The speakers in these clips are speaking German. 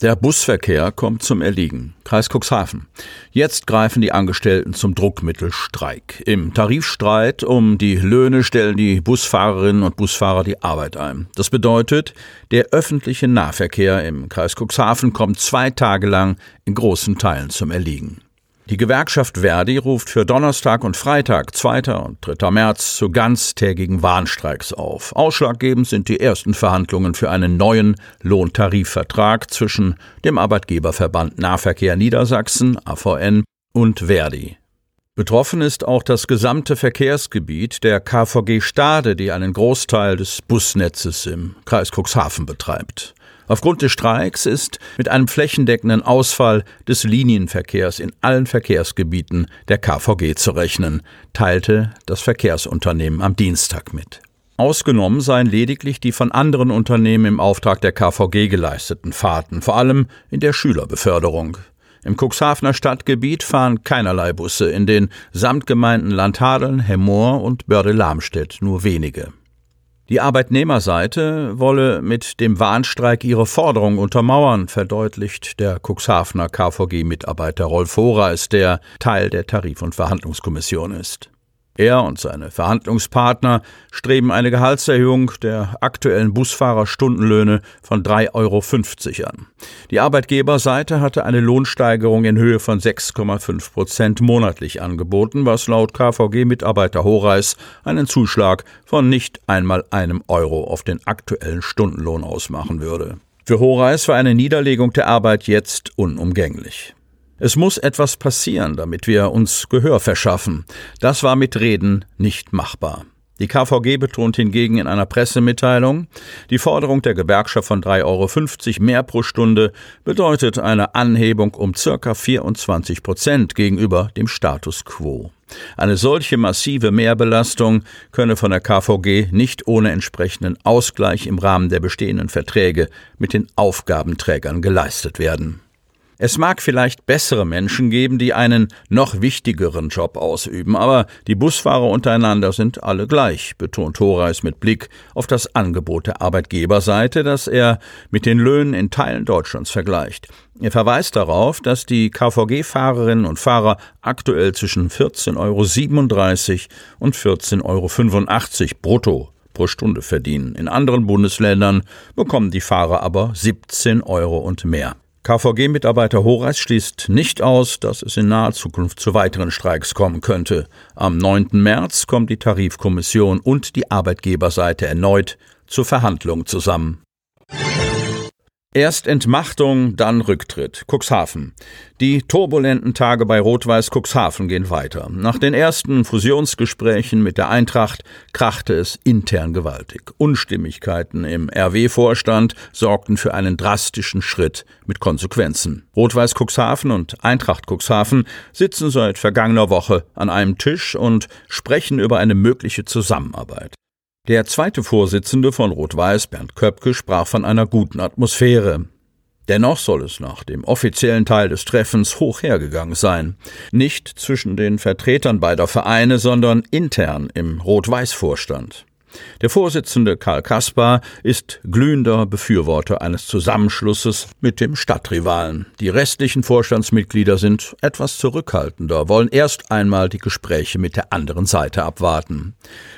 Der Busverkehr kommt zum Erliegen. Kreis Cuxhaven. Jetzt greifen die Angestellten zum Druckmittelstreik. Im Tarifstreit um die Löhne stellen die Busfahrerinnen und Busfahrer die Arbeit ein. Das bedeutet, der öffentliche Nahverkehr im Kreis Cuxhaven kommt zwei Tage lang in großen Teilen zum Erliegen. Die Gewerkschaft Verdi ruft für Donnerstag und Freitag, 2. und 3. März zu ganztägigen Warnstreiks auf. Ausschlaggebend sind die ersten Verhandlungen für einen neuen Lohntarifvertrag zwischen dem Arbeitgeberverband Nahverkehr Niedersachsen, AVN, und Verdi. Betroffen ist auch das gesamte Verkehrsgebiet der KVG Stade, die einen Großteil des Busnetzes im Kreis Cuxhaven betreibt. Aufgrund des Streiks ist mit einem flächendeckenden Ausfall des Linienverkehrs in allen Verkehrsgebieten der KVG zu rechnen, teilte das Verkehrsunternehmen am Dienstag mit. Ausgenommen seien lediglich die von anderen Unternehmen im Auftrag der KVG geleisteten Fahrten, vor allem in der Schülerbeförderung. Im Cuxhavener Stadtgebiet fahren keinerlei Busse, in den Samtgemeinden Landhadeln, Hemmoor und Börde-Lamstedt nur wenige. Die Arbeitnehmerseite wolle mit dem Warnstreik ihre Forderung untermauern, verdeutlicht der Cuxhavener KVG-Mitarbeiter Rolf Horeis, der Teil der Tarif- und Verhandlungskommission ist. Er und seine Verhandlungspartner streben eine Gehaltserhöhung der aktuellen Busfahrerstundenlöhne von 3,50 Euro an. Die Arbeitgeberseite hatte eine Lohnsteigerung in Höhe von 6,5 Prozent monatlich angeboten, was laut KVG-Mitarbeiter Horeis einen Zuschlag von nicht einmal einem Euro auf den aktuellen Stundenlohn ausmachen würde. Für Horeis war eine Niederlegung der Arbeit jetzt unumgänglich. Es muss etwas passieren, damit wir uns Gehör verschaffen. Das war mit Reden nicht machbar. Die KVG betont hingegen in einer Pressemitteilung, die Forderung der Gewerkschaft von 3,50 Euro mehr pro Stunde bedeutet eine Anhebung um circa 24 Prozent gegenüber dem Status quo. Eine solche massive Mehrbelastung könne von der KVG nicht ohne entsprechenden Ausgleich im Rahmen der bestehenden Verträge mit den Aufgabenträgern geleistet werden. Es mag vielleicht bessere Menschen geben, die einen noch wichtigeren Job ausüben, aber die Busfahrer untereinander sind alle gleich, betont Horeis mit Blick auf das Angebot der Arbeitgeberseite, das er mit den Löhnen in Teilen Deutschlands vergleicht. Er verweist darauf, dass die KVG-Fahrerinnen und Fahrer aktuell zwischen 14,37 Euro und 14,85 Euro brutto pro Stunde verdienen. In anderen Bundesländern bekommen die Fahrer aber 17 Euro und mehr. KVG-Mitarbeiter Horace schließt nicht aus, dass es in naher Zukunft zu weiteren Streiks kommen könnte. Am 9. März kommt die Tarifkommission und die Arbeitgeberseite erneut zur Verhandlung zusammen. Erst Entmachtung, dann Rücktritt. Cuxhaven. Die turbulenten Tage bei Rot-Weiß Cuxhaven gehen weiter. Nach den ersten Fusionsgesprächen mit der Eintracht krachte es intern gewaltig. Unstimmigkeiten im RW-Vorstand sorgten für einen drastischen Schritt mit Konsequenzen. Rot-Weiß Cuxhaven und Eintracht Cuxhaven sitzen seit vergangener Woche an einem Tisch und sprechen über eine mögliche Zusammenarbeit. Der zweite Vorsitzende von Rot-Weiß, Bernd Köpke, sprach von einer guten Atmosphäre. Dennoch soll es nach dem offiziellen Teil des Treffens hoch hergegangen sein. Nicht zwischen den Vertretern beider Vereine, sondern intern im Rot-Weiß-Vorstand. Der Vorsitzende Karl Kaspar ist glühender Befürworter eines Zusammenschlusses mit dem Stadtrivalen. Die restlichen Vorstandsmitglieder sind etwas zurückhaltender, wollen erst einmal die Gespräche mit der anderen Seite abwarten.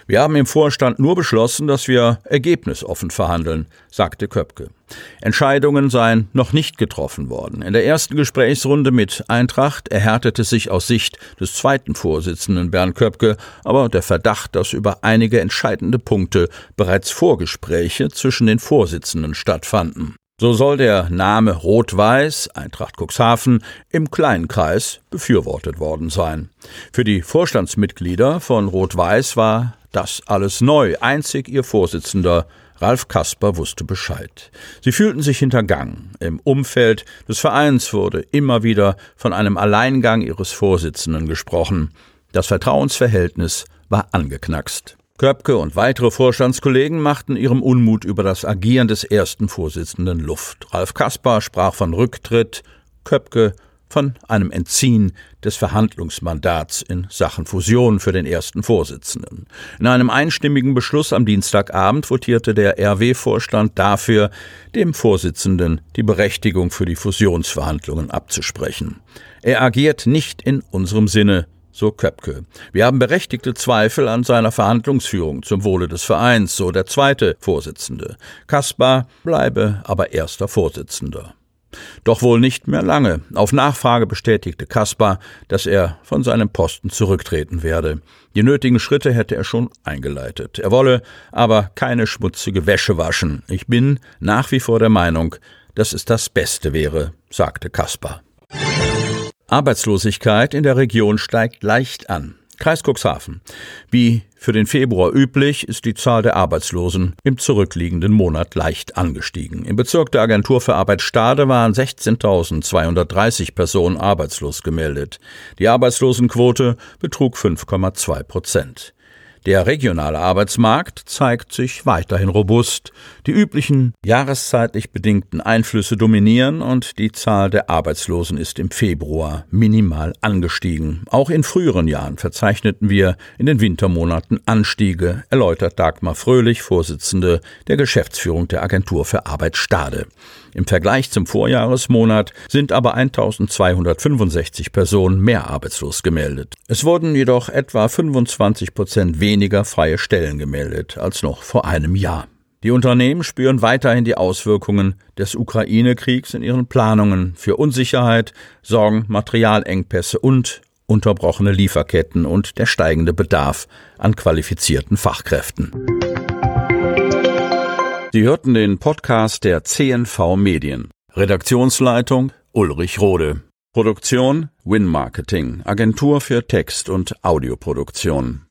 Wir haben im Vorstand nur beschlossen, dass wir ergebnisoffen verhandeln, sagte Köpke. Entscheidungen seien noch nicht getroffen worden. In der ersten Gesprächsrunde mit Eintracht erhärtete sich aus Sicht des zweiten Vorsitzenden Bernd Köpke aber der Verdacht, dass über einige entscheidende Punkte bereits Vorgespräche zwischen den Vorsitzenden stattfanden. So soll der Name Rot-Weiß, Eintracht Cuxhaven, im kleinen Kreis befürwortet worden sein. Für die Vorstandsmitglieder von Rot-Weiß war das alles neu. Einzig ihr Vorsitzender Ralf Kasper wusste Bescheid. Sie fühlten sich hintergangen. Im Umfeld des Vereins wurde immer wieder von einem Alleingang ihres Vorsitzenden gesprochen. Das Vertrauensverhältnis war angeknackst. Köpke und weitere Vorstandskollegen machten ihrem Unmut über das Agieren des ersten Vorsitzenden Luft. Ralf Kaspar sprach von Rücktritt, Köpke von einem Entziehen des Verhandlungsmandats in Sachen Fusion für den ersten Vorsitzenden. In einem einstimmigen Beschluss am Dienstagabend votierte der RW-Vorstand dafür, dem Vorsitzenden die Berechtigung für die Fusionsverhandlungen abzusprechen. Er agiert nicht in unserem Sinne, so Köpke. Wir haben berechtigte Zweifel an seiner Verhandlungsführung zum Wohle des Vereins, so der zweite Vorsitzende. Kaspar bleibe aber erster Vorsitzender. Doch wohl nicht mehr lange. Auf Nachfrage bestätigte Kaspar, dass er von seinem Posten zurücktreten werde. Die nötigen Schritte hätte er schon eingeleitet. Er wolle aber keine schmutzige Wäsche waschen. Ich bin nach wie vor der Meinung, dass es das Beste wäre, sagte Kaspar. Arbeitslosigkeit in der Region steigt leicht an. Kreis Cuxhaven. Wie für den Februar üblich ist die Zahl der Arbeitslosen im zurückliegenden Monat leicht angestiegen. Im Bezirk der Agentur für Arbeit Stade waren 16.230 Personen arbeitslos gemeldet. Die Arbeitslosenquote betrug 5,2 Prozent. Der regionale Arbeitsmarkt zeigt sich weiterhin robust. Die üblichen jahreszeitlich bedingten Einflüsse dominieren und die Zahl der Arbeitslosen ist im Februar minimal angestiegen. Auch in früheren Jahren verzeichneten wir in den Wintermonaten Anstiege, erläutert Dagmar Fröhlich, Vorsitzende der Geschäftsführung der Agentur für Arbeit Stade. Im Vergleich zum Vorjahresmonat sind aber 1265 Personen mehr arbeitslos gemeldet. Es wurden jedoch etwa 25 Prozent weniger freie Stellen gemeldet als noch vor einem Jahr. Die Unternehmen spüren weiterhin die Auswirkungen des Ukraine-Kriegs in ihren Planungen für Unsicherheit, Sorgen, Materialengpässe und unterbrochene Lieferketten und der steigende Bedarf an qualifizierten Fachkräften. Sie hörten den Podcast der CNV Medien. Redaktionsleitung Ulrich Rode. Produktion Win Marketing, Agentur für Text- und Audioproduktion.